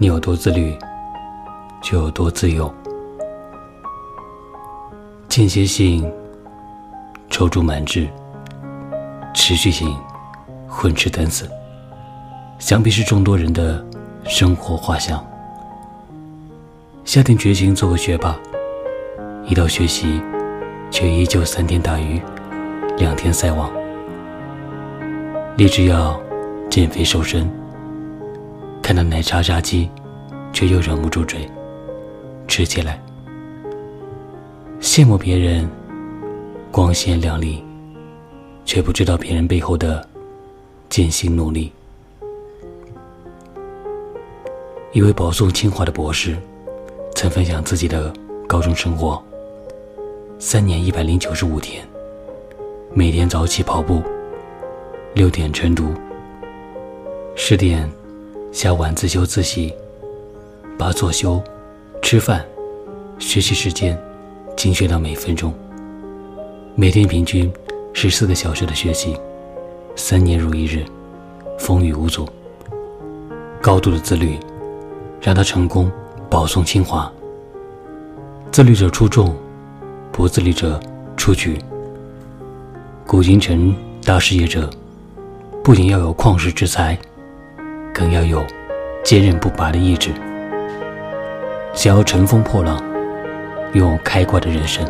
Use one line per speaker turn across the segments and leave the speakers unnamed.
你有多自律，就有多自由。间歇性踌躇满志，持续性混吃等死，想必是众多人的生活画像。下定决心做个学霸，一到学习，却依旧三天打鱼，两天晒网。立志要减肥瘦身，看到奶茶炸鸡，却又忍不住嘴，吃起来。羡慕别人光鲜亮丽，却不知道别人背后的艰辛努力。一位保送清华的博士曾分享自己的高中生活：三年一百零九十五天，每天早起跑步，六点晨读，十点下晚自修自习，把作修、吃饭、学习时间。精确到每分钟，每天平均十四个小时的学习，三年如一日，风雨无阻。高度的自律，让他成功保送清华。自律者出众，不自律者出局。古今成大事业者，不仅要有旷世之才，更要有坚韧不拔的意志。想要乘风破浪。拥有开挂的人生，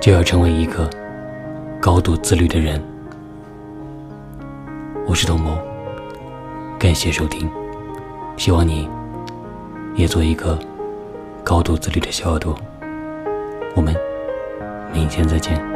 就要成为一个高度自律的人。我是童谋，感谢收听，希望你也做一个高度自律的小耳朵。我们明天再见。